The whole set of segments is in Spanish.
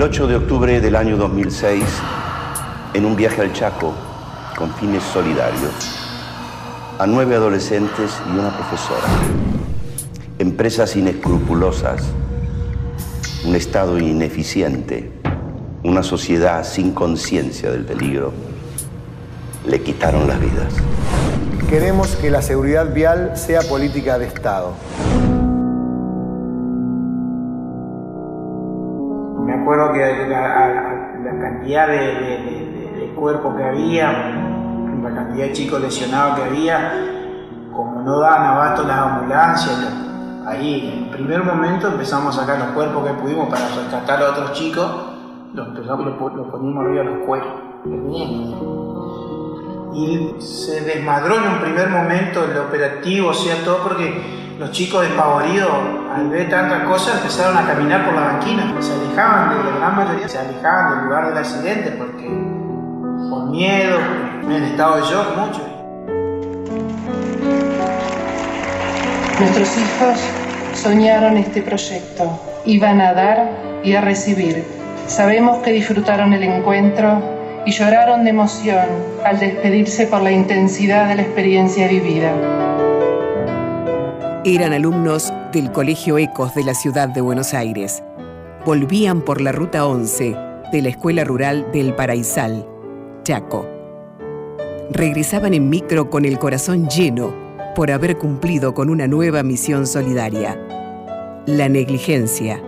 El 8 de octubre del año 2006, en un viaje al Chaco con fines solidarios, a nueve adolescentes y una profesora, empresas inescrupulosas, un Estado ineficiente, una sociedad sin conciencia del peligro, le quitaron las vidas. Queremos que la seguridad vial sea política de Estado. Me acuerdo que la, cantidad de, cuerpos que había, la cantidad de chicos lesionados que había, como no daban abasto las ambulancias, ahí en primer momento empezamos a sacar los cuerpos que pudimos para rescatar a otros chicos, los, empezamos, los, poníamos arriba de los cuerpos. Y se desmadró en un primer momento el operativo, o sea, todo porque los chicos despavoridos, al ver tantas cosas, empezaron a caminar por la banquina. Se alejaban, de la gran mayoría, se alejaban del lugar del accidente porque por miedo, en estado de mucho. Nuestros hijos soñaron este proyecto, iban a dar y a recibir. Sabemos que disfrutaron el encuentro y lloraron de emoción al despedirse por la intensidad de la experiencia vivida. Eran alumnos del Colegio Ecos de la ciudad de Buenos Aires. Volvían por la Ruta 11 de la Escuela Rural del Paraisal, Chaco. Regresaban en micro con el corazón lleno por haber cumplido con una nueva misión solidaria. La negligencia,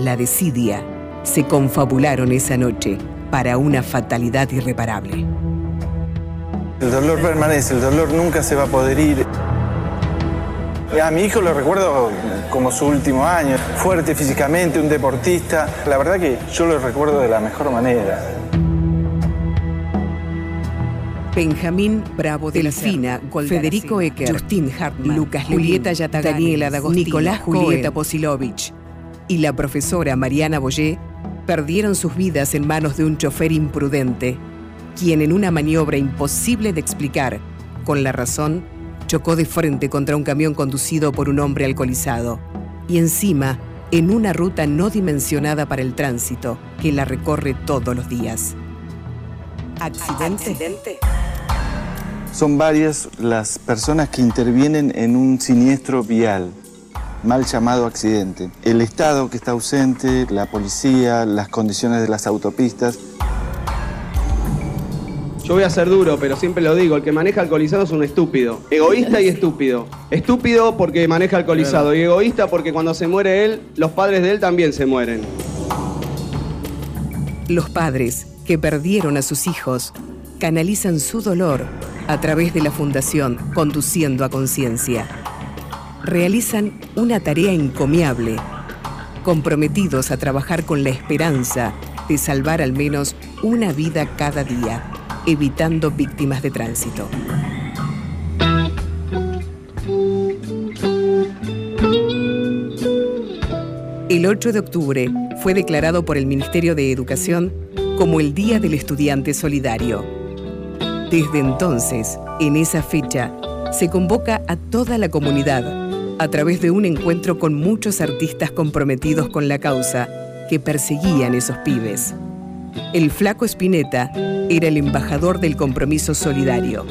la desidia, se confabularon esa noche para una fatalidad irreparable. El dolor permanece, el dolor nunca se va a poder ir. A mi hijo lo recuerdo como su último año, fuerte físicamente, un deportista. La verdad que yo lo recuerdo de la mejor manera. Benjamín Bravo de la Fina, Federico Ecker, Justin Hartmann, Lucas Julieta Yatagán, Daniela D'Agostino, Nicolás Julieta Posilovich y la profesora Mariana Boyé perdieron sus vidas en manos de un chofer imprudente, quien en una maniobra imposible de explicar, con la razón, chocó de frente contra un camión conducido por un hombre alcoholizado, y encima en una ruta no dimensionada para el tránsito, que la recorre todos los días. ¿Accidente? Son varias las personas que intervienen en un siniestro vial mal llamado accidente. El Estado que está ausente, la policía, las condiciones de las autopistas. Yo voy a ser duro, pero siempre lo digo, el que maneja alcoholizado es un estúpido. Egoísta y estúpido. Estúpido porque maneja alcoholizado y egoísta porque cuando se muere él, los padres de él también se mueren. Los padres que perdieron a sus hijos canalizan su dolor a través de la Fundación Conduciendo a Conciencia realizan una tarea encomiable, comprometidos a trabajar con la esperanza de salvar al menos una vida cada día, evitando víctimas de tránsito. El 8 de octubre fue declarado por el Ministerio de Educación como el Día del Estudiante Solidario. Desde entonces, en esa fecha, se convoca a toda la comunidad a través de un encuentro con muchos artistas comprometidos con la causa que perseguían esos pibes. El flaco Spinetta era el embajador del compromiso solidario.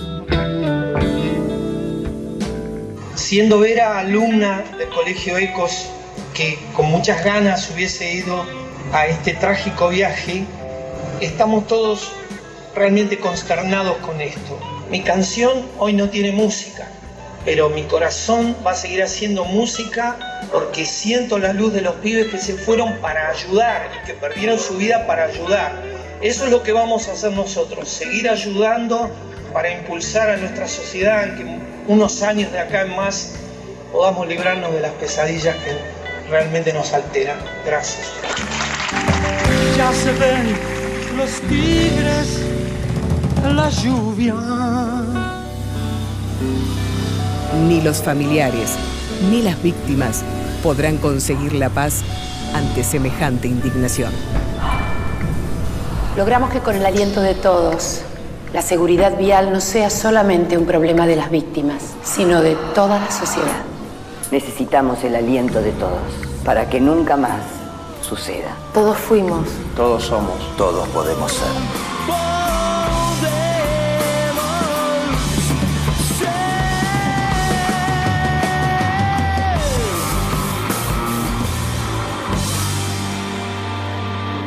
Siendo Vera alumna del Colegio Ecos, que con muchas ganas hubiese ido a este trágico viaje, estamos todos realmente consternados con esto. Mi canción hoy no tiene música, pero mi corazón va a seguir haciendo música porque siento la luz de los pibes que se fueron para ayudar y que perdieron su vida para ayudar. Eso es lo que vamos a hacer nosotros, seguir ayudando para impulsar a nuestra sociedad en que unos años de acá en más podamos librarnos de las pesadillas que realmente nos alteran. Gracias. Ya se ven los tigres en la lluvia ni los familiares, ni las víctimas podrán conseguir la paz ante semejante indignación. Logramos que con el aliento de todos, la seguridad vial no sea solamente un problema de las víctimas, sino de toda la sociedad. Necesitamos el aliento de todos para que nunca más suceda. Todos fuimos. Todos somos. Todos podemos ser.